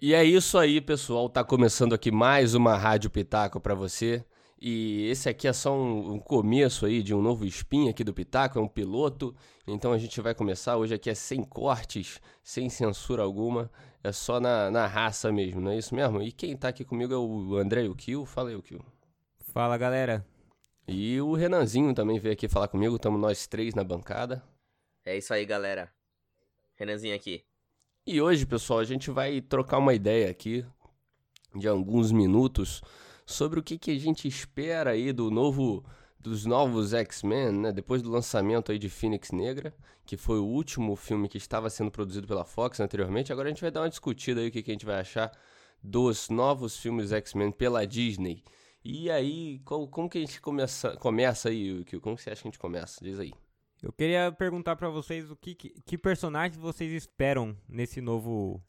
E é isso aí, pessoal. Tá começando aqui mais uma Rádio Pitaco para você. E esse aqui é só um, um, começo aí de um novo spin aqui do Pitaco, é um piloto. Então a gente vai começar. Hoje aqui é sem cortes, sem censura alguma. É só na, na raça mesmo, não é isso mesmo? E quem tá aqui comigo é o André o Kill. Fala aí, o Kill. Fala, galera. E o Renanzinho também veio aqui falar comigo. Estamos nós três na bancada. É isso aí, galera. Renanzinho aqui. E hoje, pessoal, a gente vai trocar uma ideia aqui de alguns minutos sobre o que, que a gente espera aí do novo dos novos X-Men, né? Depois do lançamento aí de Fênix Negra, que foi o último filme que estava sendo produzido pela Fox anteriormente. Agora a gente vai dar uma discutida aí o que, que a gente vai achar dos novos filmes X-Men pela Disney. E aí, como, como que a gente começa, começa aí, Como que você acha que a gente começa? Diz aí. Eu queria perguntar para vocês o que, que, que personagens vocês esperam nesse novo.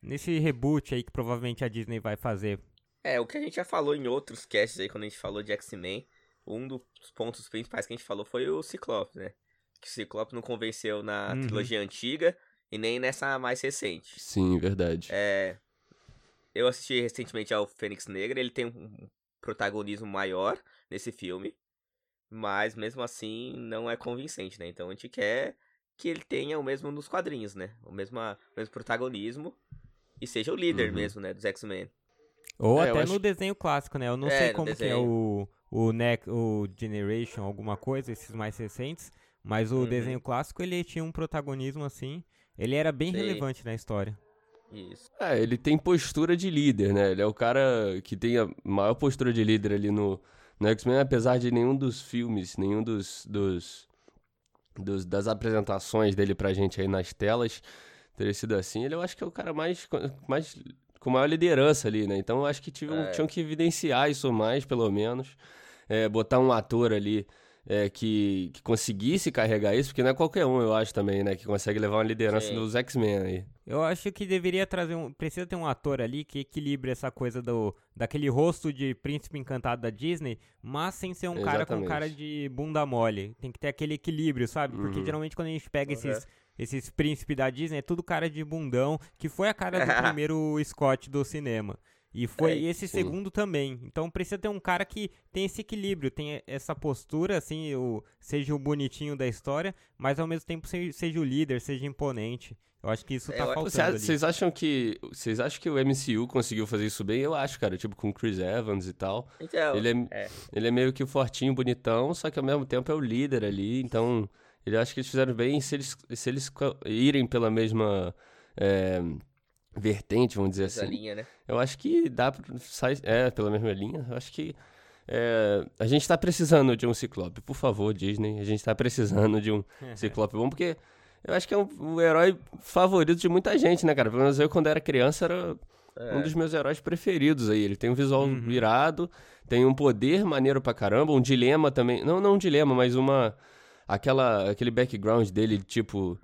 nesse reboot aí que provavelmente a Disney vai fazer. É, o que a gente já falou em outros casts aí, quando a gente falou de X-Men, um dos pontos principais que a gente falou foi o Ciclope, né? Que o Ciclope não convenceu na uhum. trilogia antiga e nem nessa mais recente. Sim, verdade. É. Eu assisti recentemente ao Fênix Negra, ele tem um protagonismo maior nesse filme. Mas mesmo assim não é convincente, né? Então a gente quer que ele tenha o mesmo nos quadrinhos, né? O mesmo, o mesmo protagonismo e seja o líder uhum. mesmo, né? Dos X-Men. Ou é, até no desenho clássico, né? Eu não é, sei como que é o, o, Neck, o Generation, alguma coisa, esses mais recentes. Mas o uhum. desenho clássico, ele tinha um protagonismo assim. Ele era bem Sim. relevante na história. Isso. É, ele tem postura de líder, né? Ele é o cara que tem a maior postura de líder ali no, no X-Men, apesar de nenhum dos filmes, nenhum dos, dos, dos, das apresentações dele pra gente aí nas telas ter sido assim, ele eu acho que é o cara mais, mais com maior liderança ali, né? Então eu acho que tinham, é. tinham que evidenciar isso mais, pelo menos. É, botar um ator ali é, que, que conseguisse carregar isso, porque não é qualquer um, eu acho também, né? Que consegue levar uma liderança Sim. dos X-Men aí. Eu acho que deveria trazer um. Precisa ter um ator ali que equilibre essa coisa do daquele rosto de príncipe encantado da Disney, mas sem ser um Exatamente. cara com cara de bunda mole. Tem que ter aquele equilíbrio, sabe? Porque uhum. geralmente quando a gente pega uhum. esses esses príncipes da Disney, é tudo cara de bundão, que foi a cara do primeiro Scott do cinema. E foi é, esse sim. segundo também. Então precisa ter um cara que tem esse equilíbrio, tem essa postura, assim, o, seja o bonitinho da história, mas ao mesmo tempo seja o líder, seja imponente. Eu acho que isso tá eu, faltando. Vocês acham que. Vocês acham que o MCU conseguiu fazer isso bem? Eu acho, cara. Tipo, com Chris Evans e tal. Então, ele é, é. ele é meio que fortinho, bonitão, só que ao mesmo tempo é o líder ali. Então, ele acho que eles fizeram bem se eles, se eles irem pela mesma. É, vertente, vamos dizer assim. linha, né? Eu acho que dá pra sair, é, pela mesma linha, eu acho que é, a gente tá precisando de um Ciclope, por favor, Disney, a gente tá precisando de um Ciclope bom, porque eu acho que é um, o herói favorito de muita gente, né, cara? Pelo menos eu, quando era criança, era é. um dos meus heróis preferidos aí. Ele tem um visual uhum. virado, tem um poder maneiro pra caramba, um dilema também. Não, não um dilema, mas uma. Aquela, aquele background dele, tipo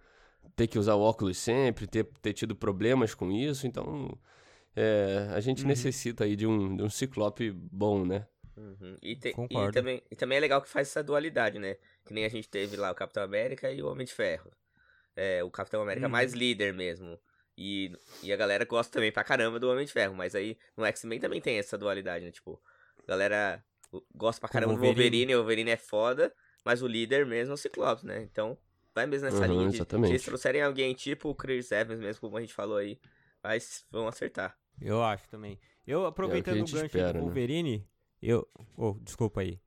ter que usar o óculos sempre, ter, ter tido problemas com isso. Então, é, a gente uhum. necessita aí de um, de um ciclope bom, né? Uhum. E, te, e, também, e também é legal que faz essa dualidade, né? Que nem a gente teve lá o Capitão América e o Homem de Ferro. É, o Capitão América uhum. mais líder mesmo. E, e a galera gosta também pra caramba do Homem de Ferro. Mas aí no X-Men também tem essa dualidade, né? Tipo, a galera gosta pra caramba do Wolverine, o Wolverine é foda, mas o líder mesmo é o Ciclope, né? Então vai mesmo nessa uhum, linha. De, exatamente. se eles trouxerem alguém tipo o Chris Evans mesmo, como a gente falou aí, mas vão acertar. Eu acho também. Eu, aproveitando é o, o gancho espera, do né? Wolverine, né? eu... Oh, desculpa aí.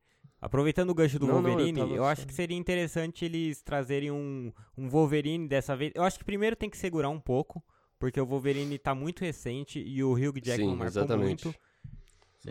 Aproveitando o gancho do não, Wolverine, não, eu, eu acho que seria interessante eles trazerem um, um Wolverine dessa vez. Eu acho que primeiro tem que segurar um pouco, porque o Wolverine tá muito recente e o Hugh Jackman Sim, marcou exatamente. muito.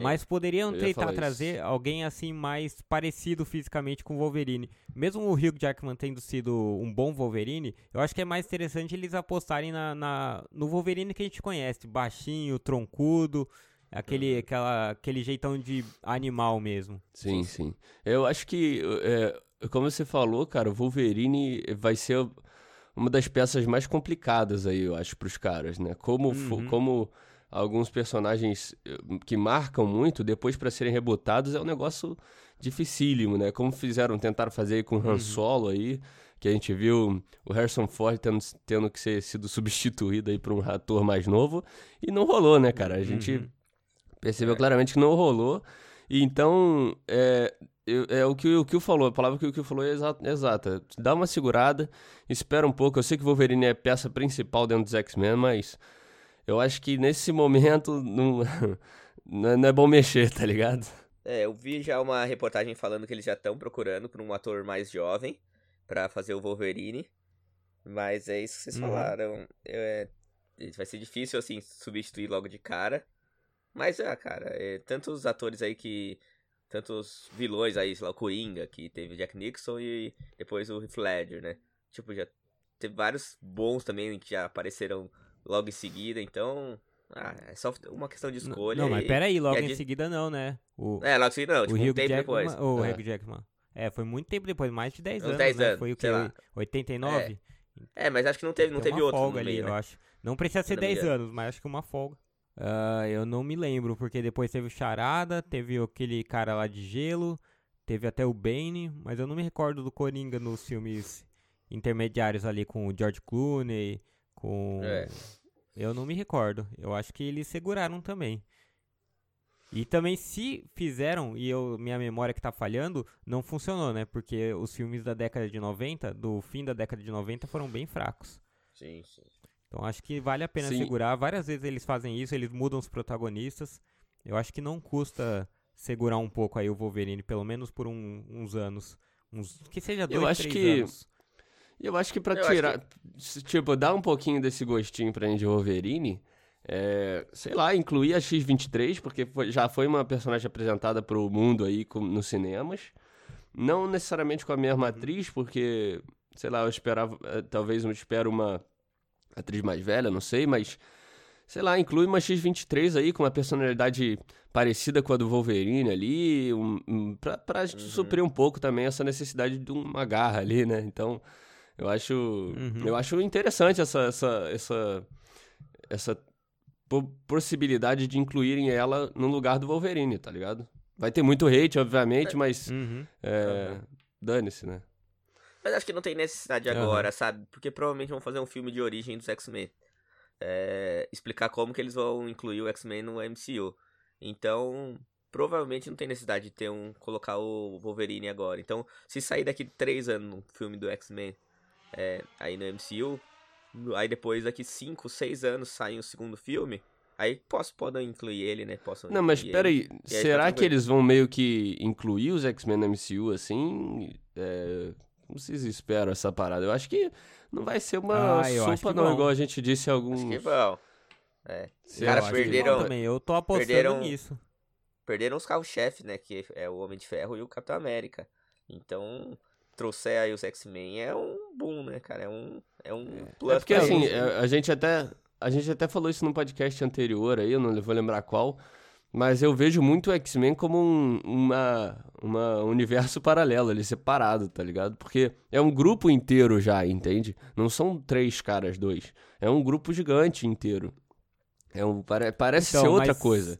Mas poderiam tentar trazer isso. alguém assim mais parecido fisicamente com o Wolverine. Mesmo o Hugh Jackman tendo sido um bom Wolverine, eu acho que é mais interessante eles apostarem na, na no Wolverine que a gente conhece, baixinho, troncudo, aquele, uhum. aquela, aquele jeitão de animal mesmo. Sim, sim. Eu acho que, é, como você falou, cara, o Wolverine vai ser uma das peças mais complicadas aí, eu acho, para os caras, né? Como, uhum. como alguns personagens eh, que marcam muito, depois para serem rebutados é um negócio dificílimo, né? Como fizeram, tentaram fazer com Han uhum. Solo aí, que a gente viu o Harrison Ford tendo, tendo que ser sido substituído aí por um ator mais novo, e não rolou, né, cara? A gente uhum. percebeu claramente que não rolou, e então, é, é o que o Kill falou, a palavra que o Kill falou é exata, exata. Dá uma segurada, espera um pouco. Eu sei que o Wolverine é peça principal dentro dos X-Men, mas eu acho que nesse momento não, não é bom mexer, tá ligado? É, eu vi já uma reportagem falando que eles já estão procurando por um ator mais jovem para fazer o Wolverine. Mas é isso que vocês uhum. falaram. É, vai ser difícil, assim, substituir logo de cara. Mas, ah, cara, é, tantos atores aí que tantos vilões aí, sei lá, o Coringa, que teve Jack Nixon e depois o Heath Ledger, né? Tipo, já teve vários bons também que já apareceram logo em seguida, então... Ah, é só uma questão de escolha. Não, mas pera aí, logo em seguida não, né? O, é, logo em seguida não, tipo, o um tempo Jackman, depois. O é. Hugh Jackman. É, foi muito tempo depois, mais de 10 anos, 10 né? anos, Foi o que, 89? É. é. mas acho que não teve, não teve outro folga ali, meio, né? eu acho. Não precisa ser 10 anos, mas acho que uma folga. Uh, eu não me lembro, porque depois teve o Charada, teve aquele cara lá de gelo, teve até o Bane, mas eu não me recordo do Coringa nos filmes intermediários ali com o George Clooney, com... É. Eu não me recordo. Eu acho que eles seguraram também. E também se fizeram, e eu, minha memória que tá falhando, não funcionou, né? Porque os filmes da década de 90, do fim da década de 90, foram bem fracos. Sim, sim. Então acho que vale a pena Sim. segurar. Várias vezes eles fazem isso, eles mudam os protagonistas. Eu acho que não custa segurar um pouco aí o Wolverine, pelo menos por um, uns anos. Uns, que seja dois, eu acho três que, anos. Eu acho que pra eu tirar. Que... Tipo, dar um pouquinho desse gostinho pra gente de Wolverine. É, sei lá, incluir a X-23, porque foi, já foi uma personagem apresentada pro mundo aí com, nos cinemas. Não necessariamente com a mesma uhum. atriz, porque, sei lá, eu esperava. Eh, talvez eu espero uma atriz mais velha, não sei, mas sei lá, inclui uma X-23 aí com uma personalidade parecida com a do Wolverine ali, um, um, pra, pra uhum. suprir um pouco também essa necessidade de uma garra ali, né? Então, eu acho, uhum. eu acho interessante essa, essa, essa, essa possibilidade de incluírem ela no lugar do Wolverine, tá ligado? Vai ter muito hate, obviamente, mas uhum. é, dane-se, né? Mas acho que não tem necessidade uhum. agora, sabe? Porque provavelmente vão fazer um filme de origem dos X-Men. É, explicar como que eles vão incluir o X-Men no MCU. Então, provavelmente não tem necessidade de ter um colocar o Wolverine agora. Então, se sair daqui três anos um filme do X-Men é, aí no MCU, aí depois daqui cinco, seis anos sai o segundo filme, aí posso podem incluir ele, né? Posso não, mas peraí, será que eles vão meio que incluir os X-Men no MCU assim? É, como vocês esperam essa parada? Eu acho que não vai ser uma ah, sopa, não, igual a gente disse alguns. Acho que vão. É. Os caras perderam. Também. Eu tô apostando perderam, nisso. Perderam os carros-chefe, né? Que é o Homem de Ferro e o Capitão América. Então, trouxer aí os X-Men é um boom, né, cara? É um, é um é. plus. É porque assim, a, gente até. A gente até falou isso num podcast anterior aí, eu não vou lembrar qual. Mas eu vejo muito o X-Men como um uma, uma universo paralelo, ali separado, tá ligado? Porque é um grupo inteiro já, entende? Não são três caras, dois. É um grupo gigante inteiro. É um, pare, parece então, ser outra mas, coisa.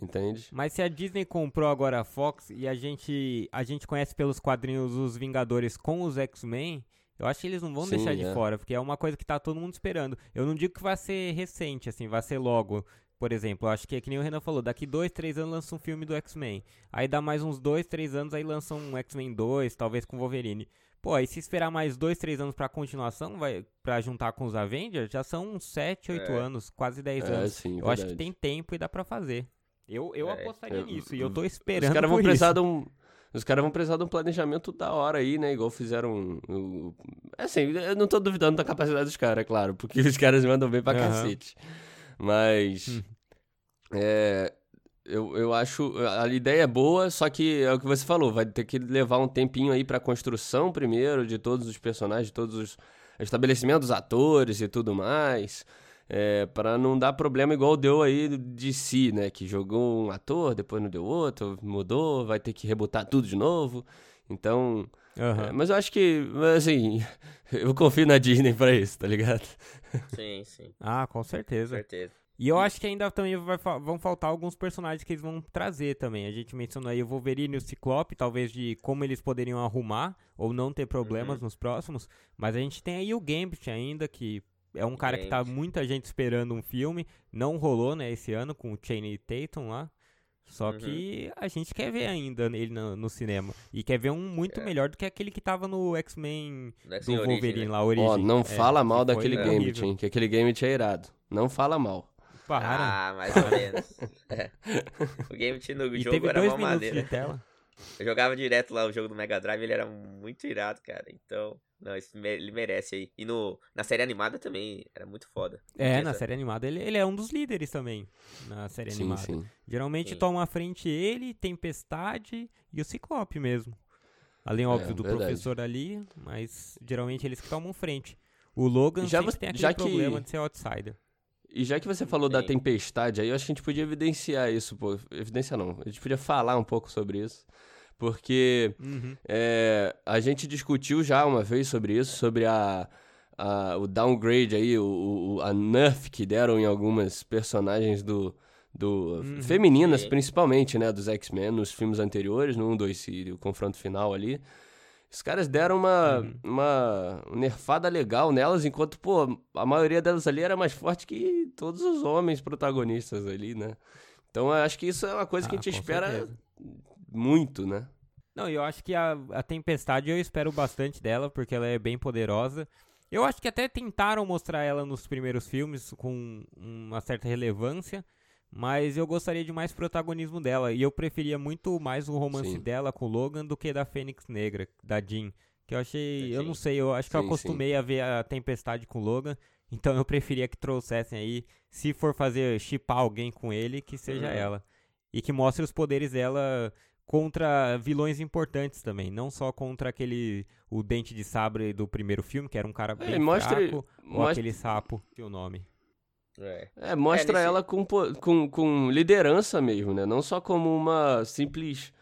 Entende? Mas se a Disney comprou agora a Fox e a gente, a gente conhece pelos quadrinhos os Vingadores com os X-Men, eu acho que eles não vão Sim, deixar de é. fora, porque é uma coisa que tá todo mundo esperando. Eu não digo que vai ser recente, assim, vai ser logo. Por exemplo, acho que é que nem o Renan falou, daqui dois, três anos lança um filme do X-Men. Aí dá mais uns dois, três anos, aí lança um X-Men 2, talvez com Wolverine. Pô, aí se esperar mais dois, três anos pra continuação, vai pra juntar com os Avengers, já são uns sete, oito é. anos, quase dez é, anos. Sim, eu verdade. acho que tem tempo e dá pra fazer. Eu, eu é, apostaria eu, nisso, e eu tô esperando. Os caras vão precisar de um. Os caras vão precisar de um planejamento da hora aí, né? Igual fizeram. Um, assim, eu não tô duvidando da capacidade dos caras, é claro, porque os caras mandam bem pra uhum. cacete. Mas. Hum. É, eu, eu acho. A ideia é boa, só que é o que você falou, vai ter que levar um tempinho aí pra construção primeiro de todos os personagens, de todos os estabelecimentos atores e tudo mais. É, para não dar problema igual deu aí de si, né? Que jogou um ator, depois não deu outro, mudou, vai ter que rebutar tudo de novo. Então. Uhum. É, mas eu acho que, assim, eu confio na Disney pra isso, tá ligado? Sim, sim. Ah, com certeza. Com certeza. E eu acho que ainda também vai, vão faltar alguns personagens que eles vão trazer também. A gente mencionou aí o Wolverine e o Ciclope, talvez de como eles poderiam arrumar ou não ter problemas uhum. nos próximos. Mas a gente tem aí o Gambit ainda, que é um cara Gambit. que tá muita gente esperando um filme. Não rolou, né, esse ano com o Channing Tatum lá. Só uhum. que a gente quer ver ainda ele no, no, cinema. E quer ver um muito é. melhor do que aquele que tava no X-Men do Wolverine origem, né? lá, Origem. Ó, não é, fala mal daquele é, Gambit, hein? Que aquele Gambit é irado. Não fala mal. Para. Ah, mais ou menos. é. O Gambit no e jogo era uma maneira. De tela. Eu jogava direto lá o jogo do Mega Drive, ele era muito irado, cara. Então, não, ele merece aí. E no, na série animada também era muito foda. É, na série animada ele, ele é um dos líderes também. Na série sim, animada. Sim. Geralmente sim. toma à frente ele, Tempestade e o Ciclope mesmo. Além, é, óbvio, é, do verdade. professor ali, mas geralmente eles que tomam frente. O Logan já sempre tem aquele já problema que... de ser outsider. E já que você falou Sim. da tempestade aí, eu acho que a gente podia evidenciar isso, pô. Evidenciar não, a gente podia falar um pouco sobre isso. Porque uhum. é, a gente discutiu já uma vez sobre isso, sobre a, a o downgrade aí, o, o, a nerf que deram em algumas personagens do. do uhum. Femininas, Sim. principalmente, né? Dos X-Men nos filmes anteriores, no 1, 2 e o confronto final ali. Os caras deram uma, uhum. uma nerfada legal nelas, enquanto, pô, a maioria delas ali era mais forte que todos os homens protagonistas ali, né? Então eu acho que isso é uma coisa ah, que a gente espera certeza. Muito, né? Não, eu acho que a, a Tempestade eu espero bastante dela, porque ela é bem poderosa. Eu acho que até tentaram mostrar ela nos primeiros filmes com uma certa relevância, mas eu gostaria de mais protagonismo dela. E eu preferia muito mais o romance sim. dela com o Logan do que da Fênix Negra, da Jean. Que eu achei. Eu não sei, eu acho que sim, eu acostumei sim. a ver a Tempestade com o Logan. Então eu preferia que trouxessem aí, se for fazer chipar alguém com ele, que seja uhum. ela. E que mostre os poderes dela contra vilões importantes também, não só contra aquele o dente de sabre do primeiro filme, que era um cara é, bem é, mostra, fraco, mostra... ou aquele sapo, que é o nome. É, é mostra é, nesse... ela com, com, com liderança mesmo, né? Não só como uma simples.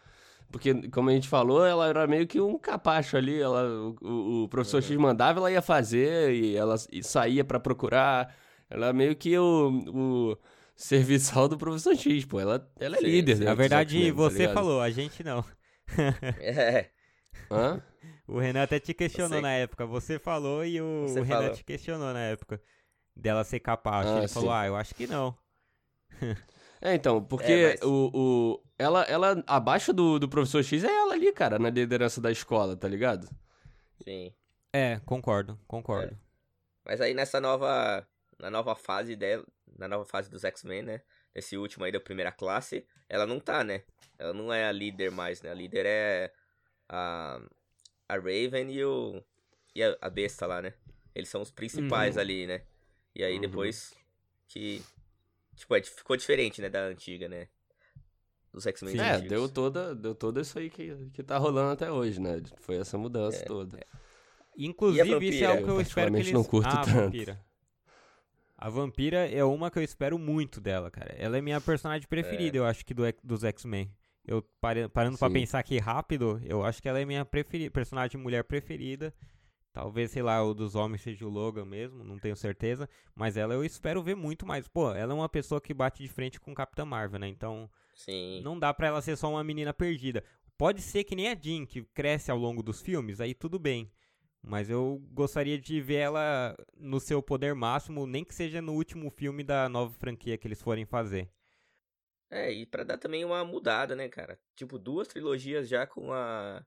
Porque, como a gente falou, ela era meio que um capacho ali. Ela, o, o professor uhum. X mandava, ela ia fazer e ela e saía para procurar. Ela é meio que o, o serviçal do professor X, pô. Ela, ela é sim, líder. Sim. Né, Na verdade, você tá falou, a gente não. é. Hã? O Renan até te questionou na época. Você falou e o, o Renan te questionou na época dela ser capaz. Ah, ele sim. falou, ah, eu acho que não. é, então, porque é, mas... o, o, ela, ela, abaixo do, do professor X é ela ali, cara, na liderança da escola, tá ligado? Sim. É, concordo, concordo. É. Mas aí nessa nova, na nova fase dela, na nova fase dos X-Men, né? Esse último aí da primeira classe, ela não tá, né? Ela não é a líder mais, né? A líder é a, a Raven e, o, e a, a besta lá, né? Eles são os principais uhum. ali, né? E aí uhum. depois que. Tipo, é, ficou diferente, né, da antiga, né? Dos X-Men. É, deu toda, deu toda isso aí que, que tá rolando até hoje, né? Foi essa mudança é, toda. É. Inclusive, isso é algo que eu, eu espero que eles... não curto ah, tanto. Vampira. A Vampira é uma que eu espero muito dela, cara. Ela é minha personagem preferida, é. eu acho que do, dos X-Men. Eu parando para pensar aqui rápido, eu acho que ela é minha preferida, personagem mulher preferida. Talvez, sei lá, o dos homens seja o Logan mesmo, não tenho certeza. Mas ela eu espero ver muito mais. Pô, ela é uma pessoa que bate de frente com Capitã Marvel, né? Então, Sim. não dá pra ela ser só uma menina perdida. Pode ser que nem a Jean, que cresce ao longo dos filmes, aí tudo bem. Mas eu gostaria de ver ela no seu poder máximo, nem que seja no último filme da nova franquia que eles forem fazer. É, e pra dar também uma mudada, né, cara? Tipo, duas trilogias já com a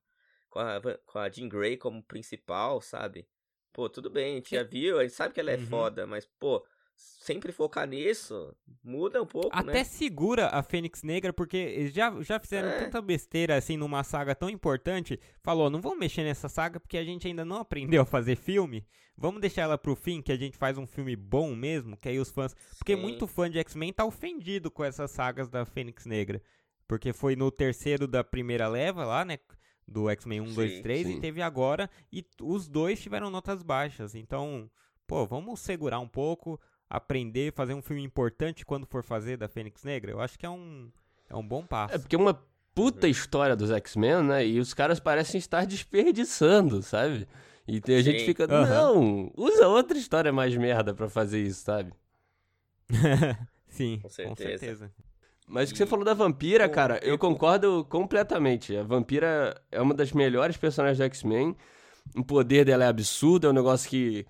com a, com a Jean Grey como principal, sabe? Pô, tudo bem, a gente já viu, a gente sabe que ela é uhum. foda, mas, pô, sempre focar nisso, muda um pouco, Até né? segura a Fênix Negra, porque eles já, já fizeram é. tanta besteira, assim, numa saga tão importante. Falou, não vamos mexer nessa saga, porque a gente ainda não aprendeu a fazer filme. Vamos deixar ela pro fim, que a gente faz um filme bom mesmo, que aí os fãs... Porque Sim. muito fã de X-Men tá ofendido com essas sagas da Fênix Negra. Porque foi no terceiro da primeira leva lá, né? do X-Men 1, sim, 2, 3 sim. e teve agora e os dois tiveram notas baixas. Então, pô, vamos segurar um pouco, aprender, fazer um filme importante quando for fazer da Fênix Negra. Eu acho que é um é um bom passo. É porque é uma puta história dos X-Men, né? E os caras parecem estar desperdiçando, sabe? E a sim. gente fica, uhum. não, usa outra história mais merda para fazer isso, sabe? Sim, com certeza. Com certeza. Mas o que você falou da vampira, cara, eu concordo completamente. A vampira é uma das melhores personagens do X-Men. O poder dela é absurdo, é um negócio que.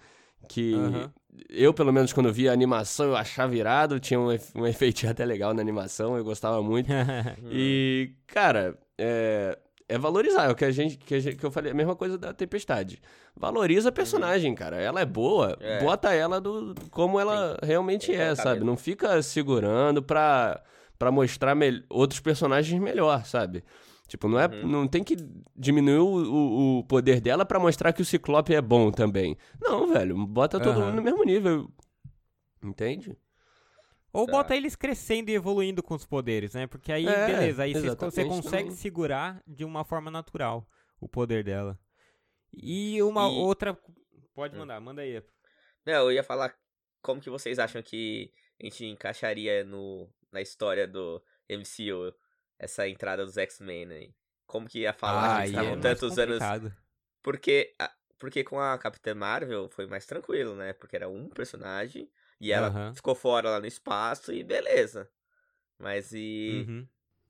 que uhum. Eu, pelo menos, quando vi a animação, eu achava irado. Tinha um, um efeito até legal na animação, eu gostava muito. e, cara, é, é valorizar. É o que a gente, que, a gente, que eu falei, a mesma coisa da Tempestade. Valoriza a personagem, cara. Ela é boa, é. bota ela do como ela Sim. realmente é, sabe? Não fica segurando pra, pra mostrar outros personagens melhor, sabe? Tipo, não, é, uhum. não tem que diminuir o, o, o, poder dela para mostrar que o Ciclope é bom também. Não, velho, bota todo uhum. mundo no mesmo nível. Entende? Ou tá. bota eles crescendo e evoluindo com os poderes, né? Porque aí, é, beleza, aí você consegue também. segurar de uma forma natural o poder dela. E uma e... outra. Pode hum. mandar, manda aí. Não, eu ia falar como que vocês acham que a gente encaixaria no, na história do MCU essa entrada dos X-Men aí. Como que ia falar ah, que estavam é tantos anos. Porque, porque com a Capitã Marvel foi mais tranquilo, né? Porque era um personagem e ela uhum. ficou fora lá no espaço e beleza. Mas e. Uhum.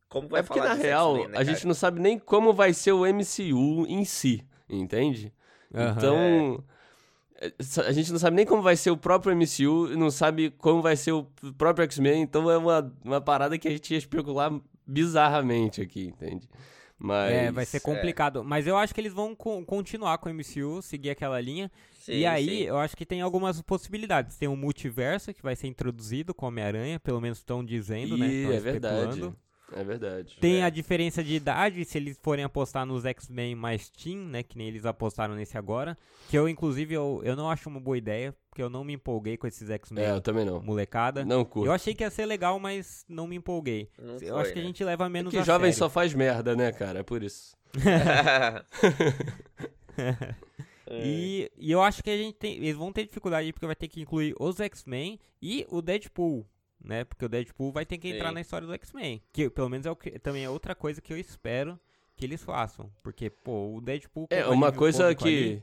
Como vai é porque, na real, né, a gente não sabe nem como vai ser o MCU em si, entende? Uhum. Então. É. A gente não sabe nem como vai ser o próprio MCU, não sabe como vai ser o próprio X-Men, então é uma, uma parada que a gente ia especular bizarramente aqui, entende? Mas, é, vai ser complicado. É. Mas eu acho que eles vão co continuar com o MCU, seguir aquela linha. Sim, e aí, sim. eu acho que tem algumas possibilidades. Tem um multiverso que vai ser introduzido com Homem-Aranha, pelo menos estão dizendo, né? Tão é verdade. É verdade. Tem é. a diferença de idade, se eles forem apostar nos X-Men mais Teen, né? Que nem eles apostaram nesse agora. Que eu, inclusive, eu, eu não acho uma boa ideia, porque eu não me empolguei com esses X-Men. É, eu também não. Molecada. Não curto. Eu achei que ia ser legal, mas não me empolguei. Não eu foi, acho que a né? gente leva menos é que jovem sério. só faz merda, né, cara? É por isso. e, e eu acho que a gente tem, eles vão ter dificuldade porque vai ter que incluir os X-Men e o Deadpool né? Porque o Deadpool vai ter que entrar Sim. na história do X-Men. Que pelo menos é o que, também é outra coisa que eu espero que eles façam. Porque, pô, o Deadpool. É uma coisa que. Ali,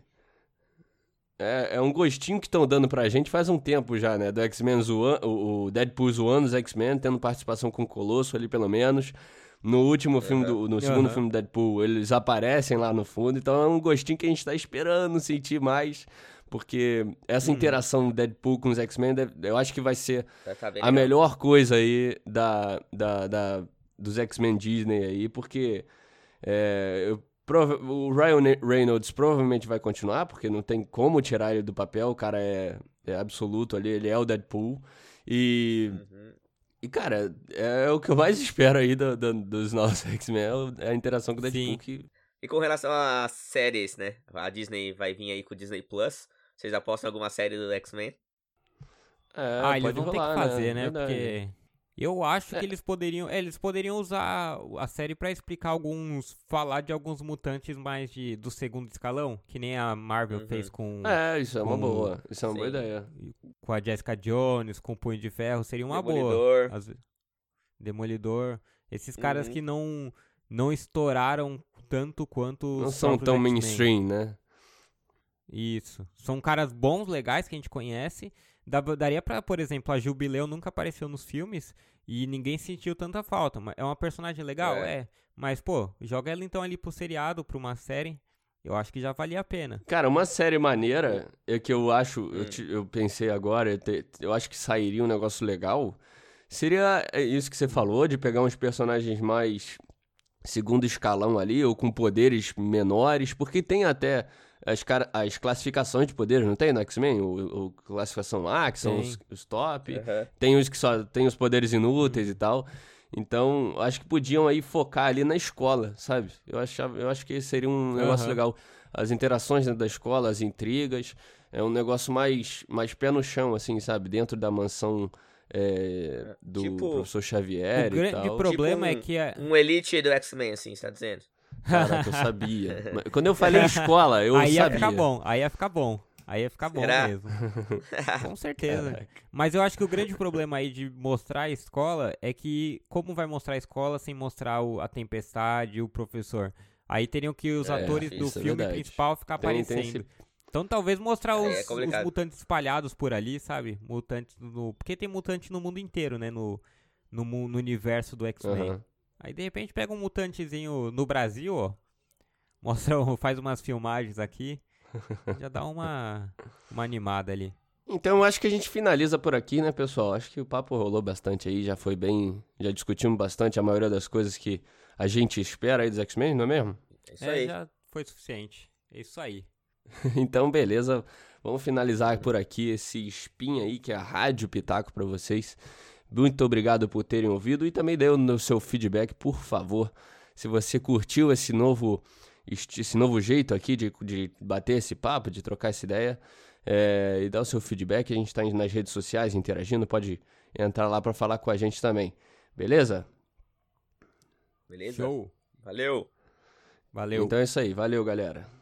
é, é um gostinho que estão dando pra gente faz um tempo já, né? Do X-Men zoando, o Deadpool zoando os X-Men, tendo participação com o Colosso ali pelo menos. No último filme, do, no segundo uhum. filme do Deadpool, eles aparecem lá no fundo, então é um gostinho que a gente tá esperando sentir mais. Porque essa uhum. interação Deadpool com os X-Men, eu acho que vai ser a melhor coisa aí da, da, da dos X-Men Disney aí, porque é, eu, o Ryan Reynolds provavelmente vai continuar, porque não tem como tirar ele do papel, o cara é, é absoluto ali, ele é o Deadpool. E, uhum. e cara, é o que eu mais espero aí do, do, dos nossos X-Men, é a interação com o Deadpool. Que... E com relação às séries, né? A Disney vai vir aí com o Disney Plus. Vocês apostam alguma série do X-Men? É, ah, eles vão rolar, ter que fazer, né? né? Porque eu acho é. que eles poderiam, é, eles poderiam usar a série para explicar alguns, falar de alguns mutantes mais de do segundo escalão, que nem a Marvel uhum. fez com É, isso é uma boa. Isso é uma sim. boa ideia. Com a Jessica Jones, com o Punho de Ferro, seria uma Demolidor. boa. As, Demolidor. Esses caras uhum. que não não estouraram tanto quanto Não são tão mainstream, né? Isso. São caras bons, legais, que a gente conhece. Daria pra, por exemplo, a Jubileu nunca apareceu nos filmes e ninguém sentiu tanta falta. É uma personagem legal? É. é. Mas, pô, joga ela então ali pro seriado, pra uma série. Eu acho que já valia a pena. Cara, uma série maneira é que eu acho, eu, te, eu, pensei agora, eu, te, eu acho que sairia um negócio legal. Seria é, isso que você falou, de pegar uns personagens mais segundo escalão ali, ou com poderes menores, porque tem até as, as classificações de poderes, não tem no X-Men? O, o, classificação A, que são os, os, top. Uhum. Tem os que só tem os poderes inúteis uhum. e tal. Então, acho que podiam aí focar ali na escola, sabe? Eu, achava, eu acho que seria um negócio uhum. legal. As interações dentro da escola, as intrigas. É um negócio mais, mais pé no chão, assim, sabe? Dentro da mansão é, do tipo, professor Xavier o e tal. O problema tipo um, é que... É... Um elite do X-Men, assim, você tá dizendo? Caraca, eu sabia. Quando eu falei escola, eu aí sabia. Aí ia ficar bom, aí ia ficar bom. Aí ia ficar bom Será? mesmo. Com certeza. Caraca. Mas eu acho que o grande problema aí de mostrar a escola é que como vai mostrar a escola sem mostrar o, a tempestade e o professor? Aí teriam que os é, atores do é filme é principal ficar tem, aparecendo. Tem esse... Então talvez mostrar os, é, é os, mutantes espalhados por ali, sabe? Mutantes no. Porque tem mutante no mundo inteiro, né? No, no, no universo do X-Men. Uhum. Aí de repente pega um mutantezinho no Brasil, ó. Mostra, faz umas filmagens aqui. já dá uma, uma animada ali. Então acho que a gente finaliza por aqui, né, pessoal? Acho que o papo rolou bastante aí, já foi bem. Já discutimos bastante a maioria das coisas que a gente espera aí dos X-Men, não é mesmo? É isso é, aí. Já foi suficiente. É isso aí. então, beleza. Vamos finalizar por aqui esse spin aí, que é a Rádio Pitaco para vocês. Muito obrigado por terem ouvido e também dê o seu feedback, por favor. Se você curtiu esse novo, esse novo jeito aqui de, de bater esse papo, de trocar essa ideia, é, e dar o seu feedback. A gente está nas redes sociais interagindo, pode entrar lá para falar com a gente também. Beleza? Beleza. Show. Valeu. Valeu. Então é isso aí. Valeu, galera.